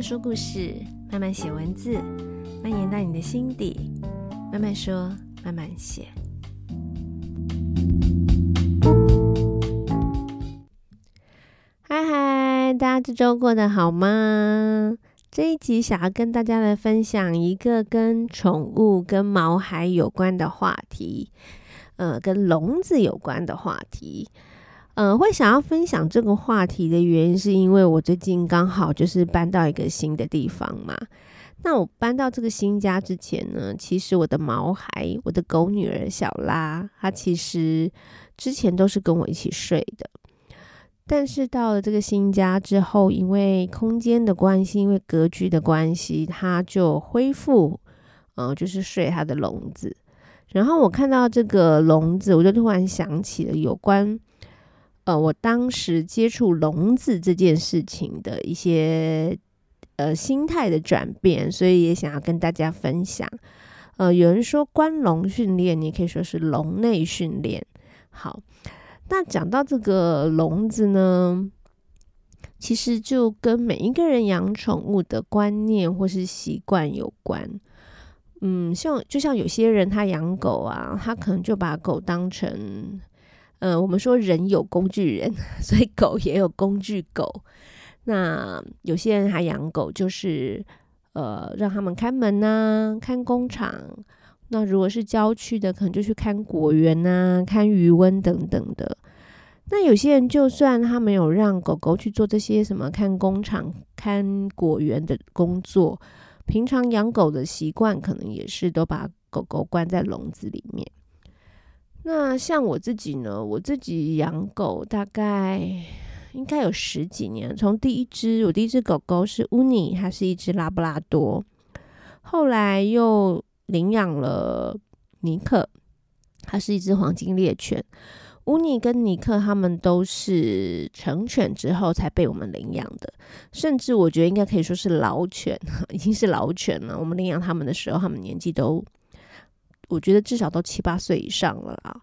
慢说故事，慢慢写文字，蔓延到你的心底。慢慢说，慢慢写。嗨嗨，大家这周过得好吗？这一集想要跟大家来分享一个跟宠物、跟毛孩有关的话题，呃，跟笼子有关的话题。呃，会想要分享这个话题的原因，是因为我最近刚好就是搬到一个新的地方嘛。那我搬到这个新家之前呢，其实我的毛孩，我的狗女儿小拉，她其实之前都是跟我一起睡的。但是到了这个新家之后，因为空间的关系，因为格局的关系，她就恢复，呃，就是睡她的笼子。然后我看到这个笼子，我就突然想起了有关。呃，我当时接触笼子这件事情的一些呃心态的转变，所以也想要跟大家分享。呃，有人说关笼训练，你可以说是笼内训练。好，那讲到这个笼子呢，其实就跟每一个人养宠物的观念或是习惯有关。嗯，像就像有些人他养狗啊，他可能就把狗当成。呃，我们说人有工具人，所以狗也有工具狗。那有些人还养狗，就是呃让他们看门呐、看工厂。那如果是郊区的，可能就去看果园呐、看鱼温等等的。那有些人就算他没有让狗狗去做这些什么看工厂、看果园的工作，平常养狗的习惯可能也是都把狗狗关在笼子里面。那像我自己呢，我自己养狗大概应该有十几年。从第一只，我第一只狗狗是乌尼，它是一只拉布拉多。后来又领养了尼克，它是一只黄金猎犬。乌尼跟尼克他们都是成犬之后才被我们领养的，甚至我觉得应该可以说是老犬，已经是老犬了。我们领养他们的时候，他们年纪都。我觉得至少都七八岁以上了啦。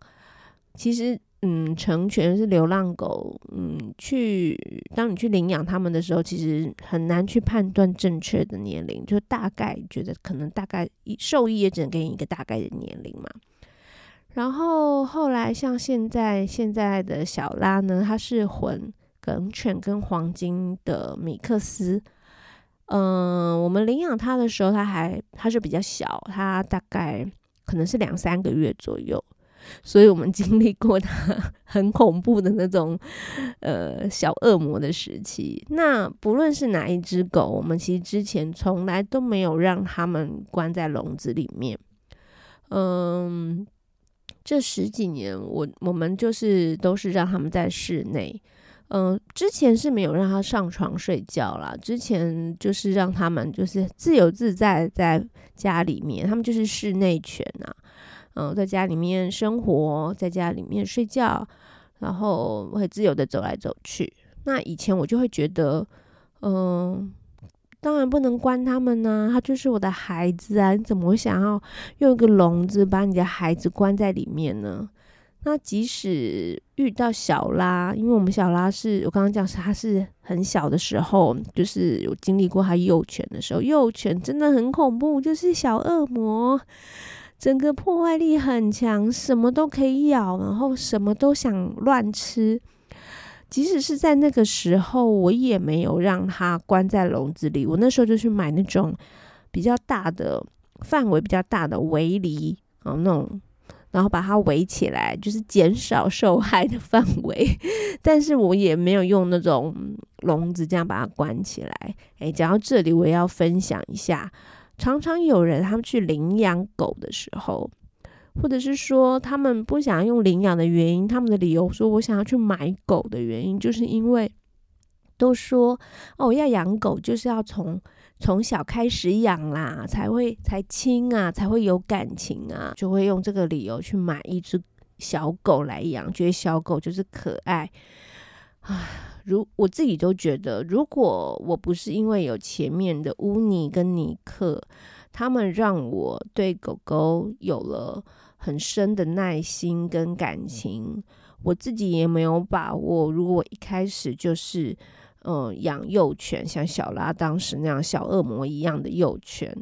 其实，嗯，成犬是流浪狗，嗯，去当你去领养他们的时候，其实很难去判断正确的年龄，就大概觉得可能大概兽医也只能给你一个大概的年龄嘛。然后后来像现在现在的小拉呢，它是混梗犬跟黄金的米克斯。嗯，我们领养它的时候，它还它是比较小，它大概。可能是两三个月左右，所以我们 经历过它很恐怖的那种呃小恶魔的时期。那不论是哪一只狗，我们其实之前从来都没有让他们关在笼子里面。嗯，这十几年我我们就是都是让他们在室内。嗯，之前是没有让他上床睡觉啦。之前就是让他们就是自由自在在家里面，他们就是室内犬呐。嗯，在家里面生活，在家里面睡觉，然后会自由的走来走去。那以前我就会觉得，嗯，当然不能关他们呐，他就是我的孩子啊，你怎么会想要用一个笼子把你的孩子关在里面呢？那即使遇到小拉，因为我们小拉是我刚刚讲是它是很小的时候，就是有经历过它幼犬的时候，幼犬真的很恐怖，就是小恶魔，整个破坏力很强，什么都可以咬，然后什么都想乱吃。即使是在那个时候，我也没有让它关在笼子里，我那时候就去买那种比较大的范围比较大的围篱啊，那种。然后把它围起来，就是减少受害的范围。但是我也没有用那种笼子这样把它关起来。诶，讲到这里，我也要分享一下。常常有人他们去领养狗的时候，或者是说他们不想用领养的原因，他们的理由说我想要去买狗的原因，就是因为都说哦，要养狗就是要从。从小开始养啦，才会才亲啊，才会有感情啊，就会用这个理由去买一只小狗来养，觉得小狗就是可爱。唉，如我自己都觉得，如果我不是因为有前面的乌尼跟尼克，他们让我对狗狗有了很深的耐心跟感情，我自己也没有把握。如果我一开始就是。嗯，养幼犬，像小拉当时那样小恶魔一样的幼犬，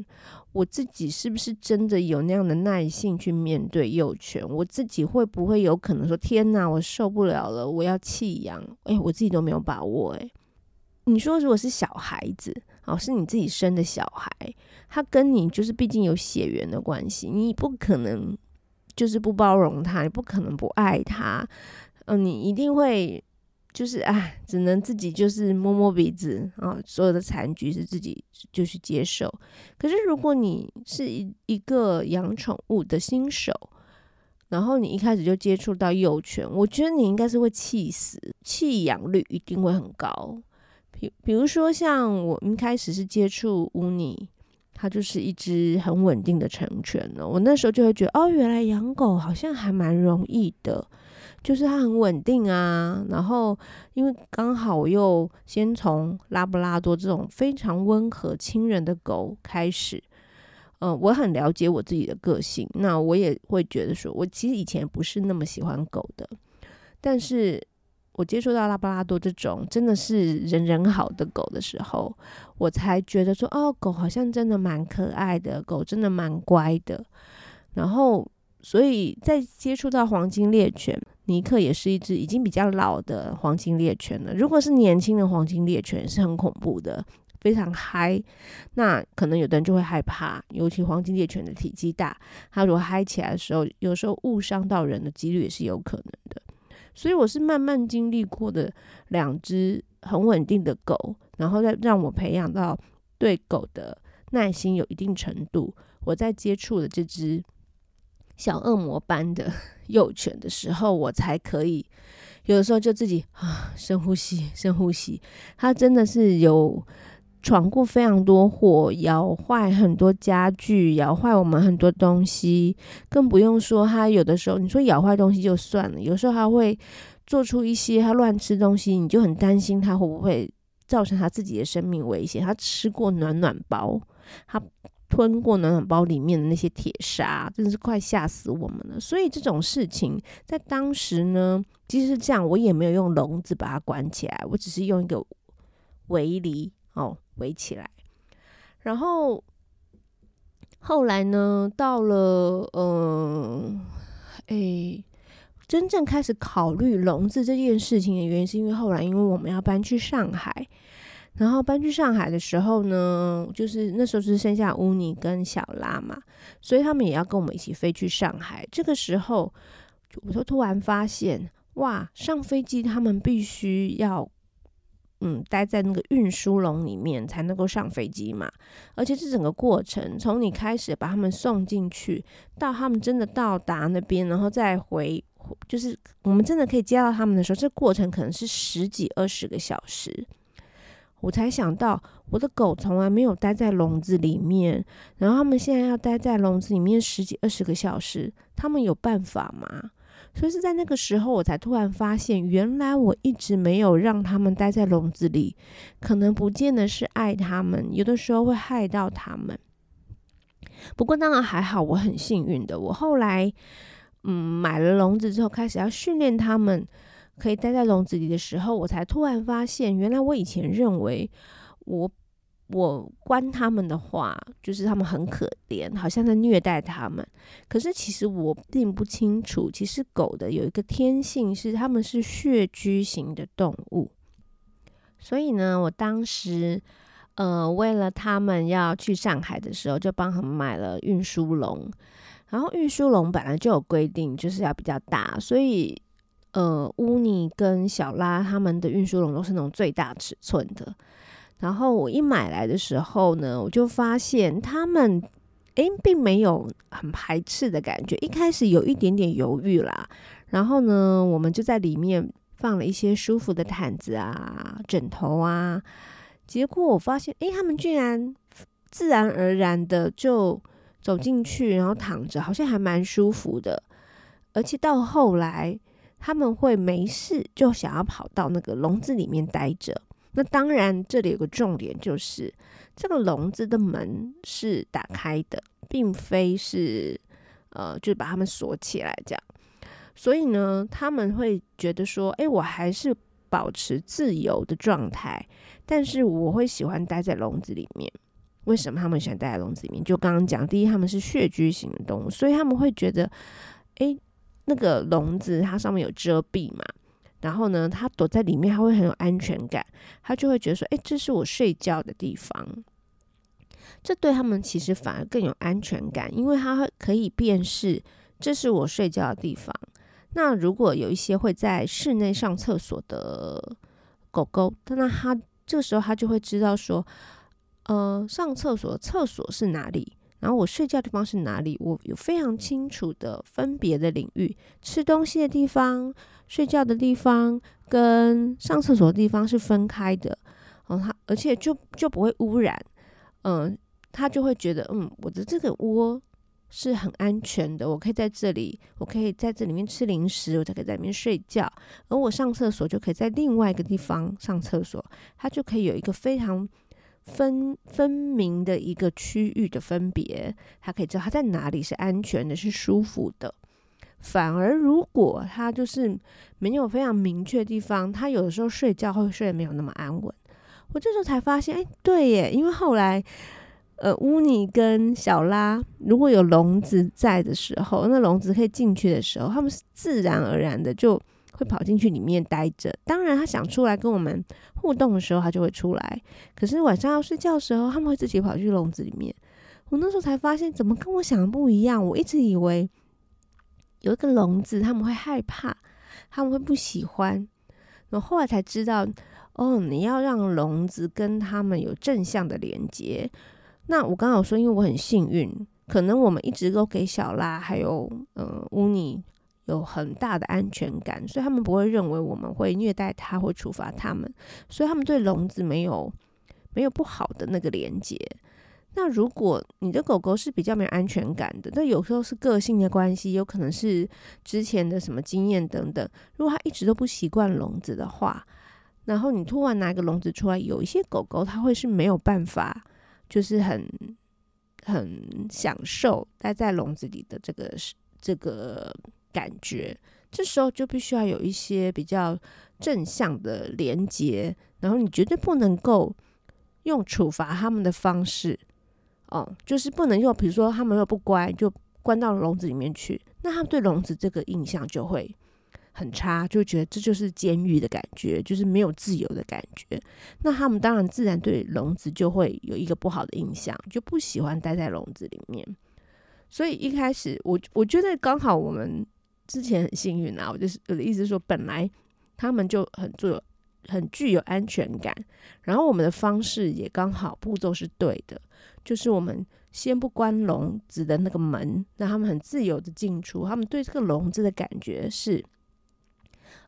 我自己是不是真的有那样的耐性去面对幼犬？我自己会不会有可能说，天哪，我受不了了，我要弃养？哎，我自己都没有把握。哎，你说如果是小孩子，哦，是你自己生的小孩，他跟你就是毕竟有血缘的关系，你不可能就是不包容他，你不可能不爱他，嗯，你一定会。就是啊，只能自己就是摸摸鼻子啊，所有的残局是自己就去接受。可是如果你是一一个养宠物的新手，然后你一开始就接触到幼犬，我觉得你应该是会气死，弃养率一定会很高。比比如说像我一开始是接触乌尼，它就是一只很稳定的成犬呢，我那时候就会觉得哦，原来养狗好像还蛮容易的。就是它很稳定啊，然后因为刚好我又先从拉布拉多这种非常温和亲人的狗开始，嗯、我很了解我自己的个性，那我也会觉得说，我其实以前不是那么喜欢狗的，但是我接触到拉布拉多这种真的是人人好的狗的时候，我才觉得说，哦，狗好像真的蛮可爱的，狗真的蛮乖的，然后所以在接触到黄金猎犬。尼克也是一只已经比较老的黄金猎犬了。如果是年轻的黄金猎犬，是很恐怖的，非常嗨。那可能有的人就会害怕，尤其黄金猎犬的体积大，它如果嗨起来的时候，有时候误伤到人的几率也是有可能的。所以我是慢慢经历过的两只很稳定的狗，然后再让我培养到对狗的耐心有一定程度。我在接触的这只。小恶魔般的 幼犬的时候，我才可以有的时候就自己啊深呼吸，深呼吸。它真的是有闯过非常多祸，咬坏很多家具，咬坏我们很多东西。更不用说它有的时候，你说咬坏东西就算了，有时候它会做出一些它乱吃东西，你就很担心它会不会造成它自己的生命危险。它吃过暖暖包，它。吞过暖暖包里面的那些铁砂，真是快吓死我们了。所以这种事情在当时呢，即使是这样，我也没有用笼子把它关起来，我只是用一个围篱哦围起来。然后后来呢，到了嗯，诶，真正开始考虑笼子这件事情的原因，是因为后来因为我们要搬去上海。然后搬去上海的时候呢，就是那时候是剩下乌尼跟小拉嘛，所以他们也要跟我们一起飞去上海。这个时候，我就突然发现，哇，上飞机他们必须要，嗯，待在那个运输笼里面才能够上飞机嘛。而且这整个过程，从你开始把他们送进去，到他们真的到达那边，然后再回，就是我们真的可以接到他们的时候，这过程可能是十几二十个小时。我才想到，我的狗从来没有待在笼子里面，然后他们现在要待在笼子里面十几二十个小时，他们有办法吗？所以是在那个时候，我才突然发现，原来我一直没有让他们待在笼子里，可能不见得是爱他们，有的时候会害到他们。不过当然还好，我很幸运的，我后来嗯买了笼子之后，开始要训练他们。可以待在笼子里的时候，我才突然发现，原来我以前认为我我关他们的话，就是他们很可怜，好像在虐待他们。可是其实我并不清楚，其实狗的有一个天性是，它们是穴居型的动物。所以呢，我当时呃为了他们要去上海的时候，就帮他们买了运输笼。然后运输笼本来就有规定，就是要比较大，所以。呃，乌尼跟小拉他们的运输笼都是那种最大尺寸的。然后我一买来的时候呢，我就发现他们诶并没有很排斥的感觉。一开始有一点点犹豫啦。然后呢，我们就在里面放了一些舒服的毯子啊、枕头啊。结果我发现，诶，他们居然自然而然的就走进去，然后躺着，好像还蛮舒服的。而且到后来。他们会没事就想要跑到那个笼子里面待着。那当然，这里有个重点，就是这个笼子的门是打开的，并非是呃，就是把他们锁起来这样。所以呢，他们会觉得说：“哎，我还是保持自由的状态，但是我会喜欢待在笼子里面。为什么他们喜欢待在笼子里面？就刚刚讲，第一，他们是穴居型的动物，所以他们会觉得，诶，那个笼子它上面有遮蔽嘛，然后呢，它躲在里面，它会很有安全感，它就会觉得说，诶，这是我睡觉的地方。这对他们其实反而更有安全感，因为他可以辨识这是我睡觉的地方。那如果有一些会在室内上厕所的狗狗，那他这个时候他就会知道说，呃，上厕所厕所是哪里，然后我睡觉的地方是哪里，我有非常清楚的分别的领域。吃东西的地方、睡觉的地方跟上厕所的地方是分开的，哦，它而且就就不会污染。嗯，他就会觉得，嗯，我的这个窝是很安全的，我可以在这里，我可以在这里面吃零食，我才可以在里面睡觉，而我上厕所就可以在另外一个地方上厕所，他就可以有一个非常分分明的一个区域的分别，他可以知道他在哪里是安全的，是舒服的。反而如果他就是没有非常明确地方，他有的时候睡觉会睡得没有那么安稳。我这时候才发现，哎，对耶，因为后来，呃，乌尼跟小拉如果有笼子在的时候，那笼子可以进去的时候，他们是自然而然的就会跑进去里面待着。当然，他想出来跟我们互动的时候，他就会出来。可是晚上要睡觉的时候，他们会自己跑去笼子里面。我那时候才发现，怎么跟我想的不一样？我一直以为有一个笼子，他们会害怕，他们会不喜欢。然后后来才知道。哦，你要让笼子跟他们有正向的连接。那我刚好说，因为我很幸运，可能我们一直都给小拉还有呃乌尼有很大的安全感，所以他们不会认为我们会虐待他或处罚他们，所以他们对笼子没有没有不好的那个连接。那如果你的狗狗是比较没有安全感的，那有时候是个性的关系，有可能是之前的什么经验等等。如果它一直都不习惯笼子的话，然后你突然拿一个笼子出来，有一些狗狗它会是没有办法，就是很很享受待在笼子里的这个这个感觉。这时候就必须要有一些比较正向的连接，然后你绝对不能够用处罚他们的方式，哦，就是不能用，比如说他们又不乖，就关到笼子里面去，那他们对笼子这个印象就会。很差，就觉得这就是监狱的感觉，就是没有自由的感觉。那他们当然自然对笼子就会有一个不好的印象，就不喜欢待在笼子里面。所以一开始我我觉得刚好我们之前很幸运啊，我就是我的意思是说，本来他们就很具有很具有安全感，然后我们的方式也刚好步骤是对的，就是我们先不关笼子的那个门，让他们很自由的进出，他们对这个笼子的感觉是。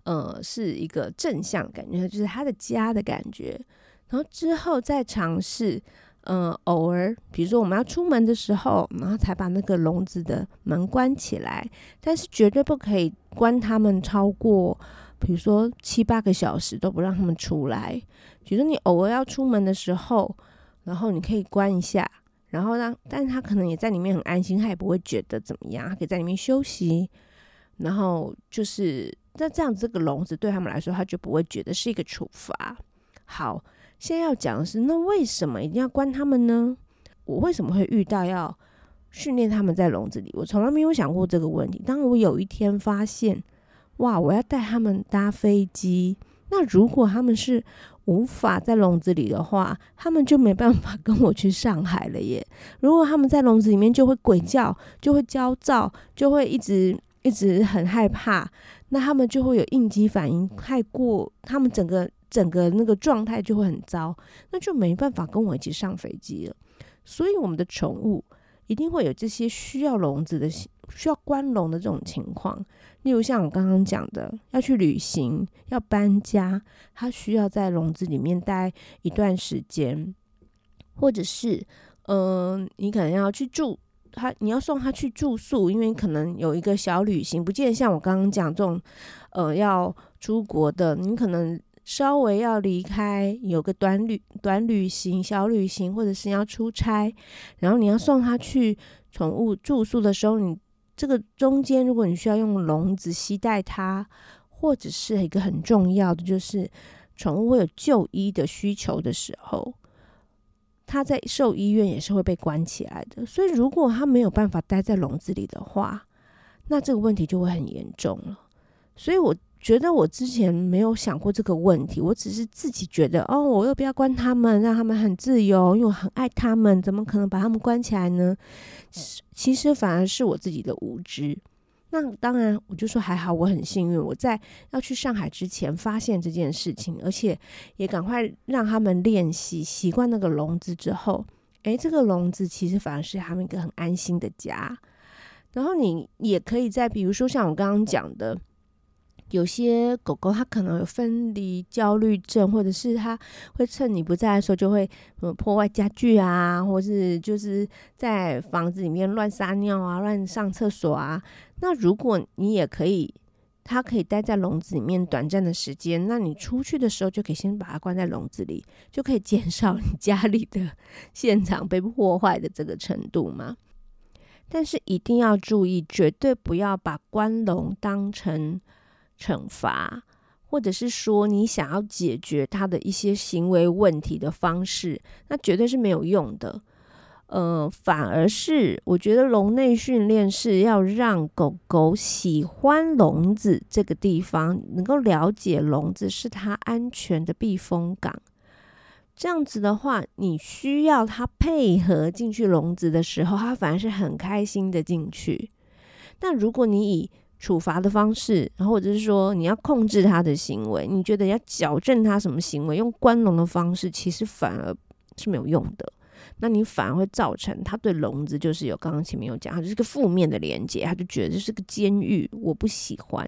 呃，是一个正向感觉，就是他的家的感觉。然后之后再尝试，嗯，偶尔，比如说我们要出门的时候，然后才把那个笼子的门关起来。但是绝对不可以关他们超过，比如说七八个小时都不让他们出来。比如说你偶尔要出门的时候，然后你可以关一下，然后让，但是他可能也在里面很安心，他也不会觉得怎么样，他可以在里面休息。然后就是。那这样子，这个笼子对他们来说，他就不会觉得是一个处罚。好，现在要讲的是，那为什么一定要关他们呢？我为什么会遇到要训练他们在笼子里？我从来没有想过这个问题。当我有一天发现，哇，我要带他们搭飞机，那如果他们是无法在笼子里的话，他们就没办法跟我去上海了耶。如果他们在笼子里面，就会鬼叫，就会焦躁，就会一直一直很害怕。那他们就会有应激反应，太过，他们整个整个那个状态就会很糟，那就没办法跟我一起上飞机了。所以我们的宠物一定会有这些需要笼子的、需要关笼的这种情况。例如像我刚刚讲的，要去旅行、要搬家，它需要在笼子里面待一段时间，或者是，嗯、你可能要去住。他，你要送他去住宿，因为可能有一个小旅行，不见得像我刚刚讲这种，呃，要出国的，你可能稍微要离开，有个短旅、短旅行、小旅行，或者是要出差，然后你要送他去宠物住宿的时候，你这个中间，如果你需要用笼子携带它，或者是一个很重要的，就是宠物会有就医的需求的时候，它在兽医院也是会被关起来的。所以，如果他没有办法待在笼子里的话，那这个问题就会很严重了。所以，我觉得我之前没有想过这个问题，我只是自己觉得，哦，我又不要关他们，让他们很自由，因为我很爱他们，怎么可能把他们关起来呢？其实反而是我自己的无知。那当然，我就说还好，我很幸运，我在要去上海之前发现这件事情，而且也赶快让他们练习习惯那个笼子之后，诶，这个笼子其实反而是他们一个很安心的家。然后你也可以在，比如说像我刚刚讲的。有些狗狗它可能有分离焦虑症，或者是它会趁你不在的时候就会破坏家具啊，或是就是在房子里面乱撒尿啊、乱上厕所啊。那如果你也可以，它可以待在笼子里面短暂的时间，那你出去的时候就可以先把它关在笼子里，就可以减少你家里的 现场被破坏的这个程度嘛。但是一定要注意，绝对不要把关笼当成。惩罚，或者是说你想要解决他的一些行为问题的方式，那绝对是没有用的。呃，反而是我觉得笼内训练是要让狗狗喜欢笼子这个地方，能够了解笼子是它安全的避风港。这样子的话，你需要它配合进去笼子的时候，它反而是很开心的进去。但如果你以处罚的方式，然后或者是说你要控制他的行为，你觉得要矫正他什么行为，用关笼的方式，其实反而是没有用的。那你反而会造成他对笼子就是有刚刚前面有讲，他就是个负面的连接，他就觉得这是个监狱，我不喜欢。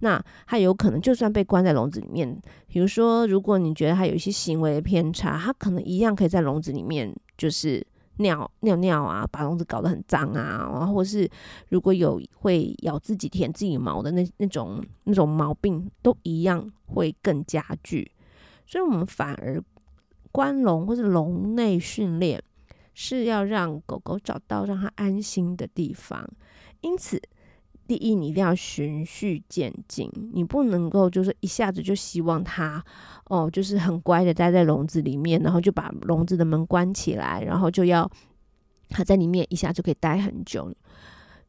那他有可能就算被关在笼子里面，比如说如果你觉得他有一些行为的偏差，他可能一样可以在笼子里面就是。尿尿尿啊，把笼子搞得很脏啊，然后或是如果有会咬自己、舔自己毛的那那种那种毛病，都一样会更加剧。所以，我们反而关笼或是笼内训练是要让狗狗找到让它安心的地方。因此，第一，你一定要循序渐进，你不能够就是一下子就希望它哦，就是很乖的待在笼子里面，然后就把笼子的门关起来，然后就要它在里面一下就可以待很久。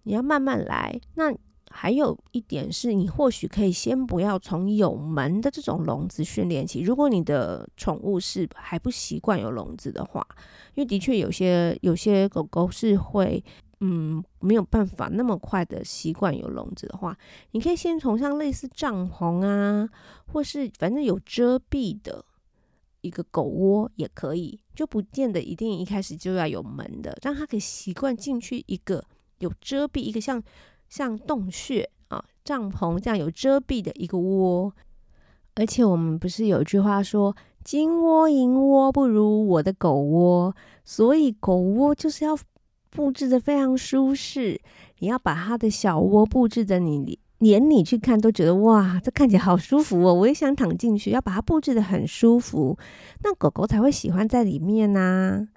你要慢慢来。那还有一点是，你或许可以先不要从有门的这种笼子训练起。如果你的宠物是还不习惯有笼子的话，因为的确有些有些狗狗是会。嗯，没有办法那么快的习惯有笼子的话，你可以先从像类似帐篷啊，或是反正有遮蔽的一个狗窝也可以，就不见得一定一开始就要有门的，让它可以习惯进去一个有遮蔽、一个像像洞穴啊、帐篷这样有遮蔽的一个窝。而且我们不是有句话说“金窝银窝不如我的狗窝”，所以狗窝就是要。布置的非常舒适，你要把它的小窝布置的你连你去看都觉得哇，这看起来好舒服哦，我也想躺进去。要把它布置得很舒服，那狗狗才会喜欢在里面呐。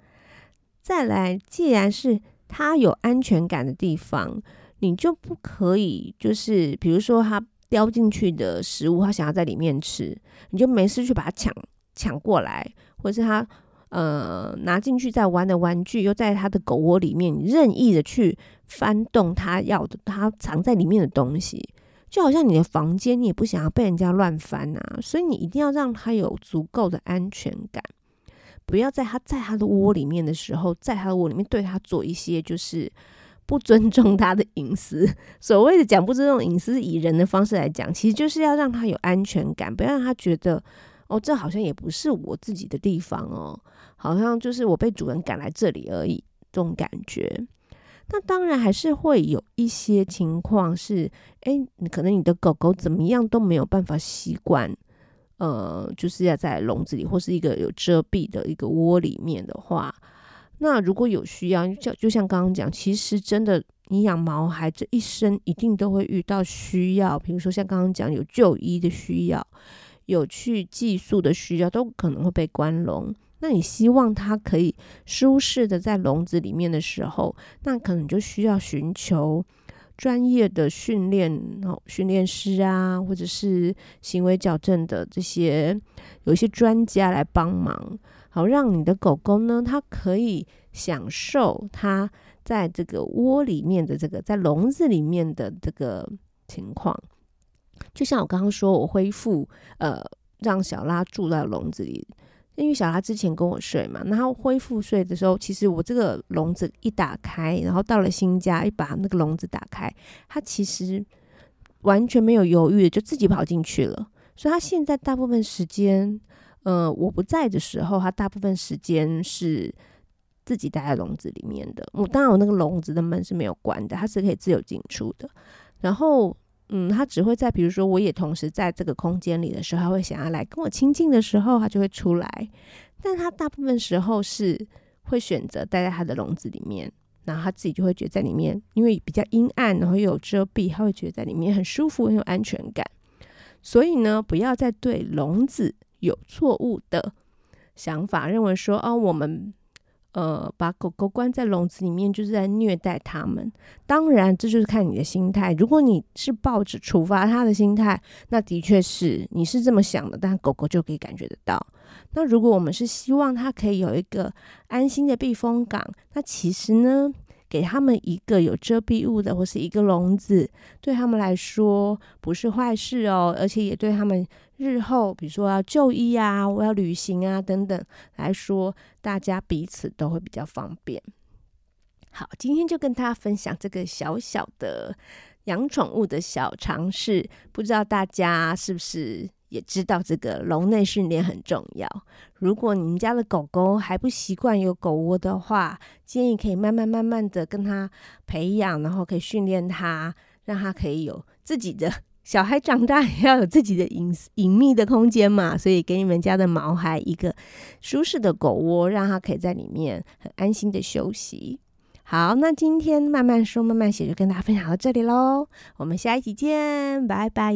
再来，既然是它有安全感的地方，你就不可以就是比如说它叼进去的食物，它想要在里面吃，你就没事去把它抢抢过来，或者是它。呃，拿进去再玩的玩具，又在他的狗窝里面任意的去翻动他要的，他藏在里面的东西，就好像你的房间，你也不想要被人家乱翻啊，所以你一定要让他有足够的安全感，不要在他在他的窝里面的时候，在他的窝里面对他做一些就是不尊重他的隐私。所谓的讲不尊重隐私，以人的方式来讲，其实就是要让他有安全感，不要让他觉得。哦，这好像也不是我自己的地方哦，好像就是我被主人赶来这里而已，这种感觉。那当然还是会有一些情况是，诶，可能你的狗狗怎么样都没有办法习惯，呃，就是要在笼子里或是一个有遮蔽的一个窝里面的话，那如果有需要，就就像刚刚讲，其实真的你养毛孩这一生一定都会遇到需要，比如说像刚刚讲有就医的需要。有去寄宿的需要，都可能会被关笼。那你希望它可以舒适的在笼子里面的时候，那可能就需要寻求专业的训练哦，训练师啊，或者是行为矫正的这些有一些专家来帮忙，好让你的狗狗呢，它可以享受它在这个窝里面的这个在笼子里面的这个情况。就像我刚刚说，我恢复呃，让小拉住在笼子里。因为小拉之前跟我睡嘛，然后恢复睡的时候，其实我这个笼子一打开，然后到了新家一把那个笼子打开，它其实完全没有犹豫就自己跑进去了。所以它现在大部分时间，呃，我不在的时候，它大部分时间是自己待在笼子里面的。我当然我那个笼子的门是没有关的，它是可以自由进出的。然后。嗯，他只会在比如说我也同时在这个空间里的时候，他会想要来跟我亲近的时候，他就会出来。但他大部分时候是会选择待在他的笼子里面，然后他自己就会觉得在里面，因为比较阴暗，然后又有遮蔽，他会觉得在里面很舒服，很有安全感。所以呢，不要再对笼子有错误的想法，认为说哦，我们。呃，把狗狗关在笼子里面，就是在虐待它们。当然，这就是看你的心态。如果你是抱着处罚它的心态，那的确是你是这么想的，但狗狗就可以感觉得到。那如果我们是希望它可以有一个安心的避风港，那其实呢，给他们一个有遮蔽物的或是一个笼子，对他们来说不是坏事哦，而且也对他们日后，比如说要就医啊，我要旅行啊等等来说，大家彼此都会比较方便。好，今天就跟大家分享这个小小的养宠物的小常识，不知道大家是不是？也知道这个笼内训练很重要。如果你们家的狗狗还不习惯有狗窝的话，建议可以慢慢慢慢的跟它培养，然后可以训练它，让它可以有自己的。小孩长大也要有自己的隐隐秘的空间嘛，所以给你们家的毛孩一个舒适的狗窝，让它可以在里面很安心的休息。好，那今天慢慢说慢慢写就跟大家分享到这里喽，我们下一集见，拜拜。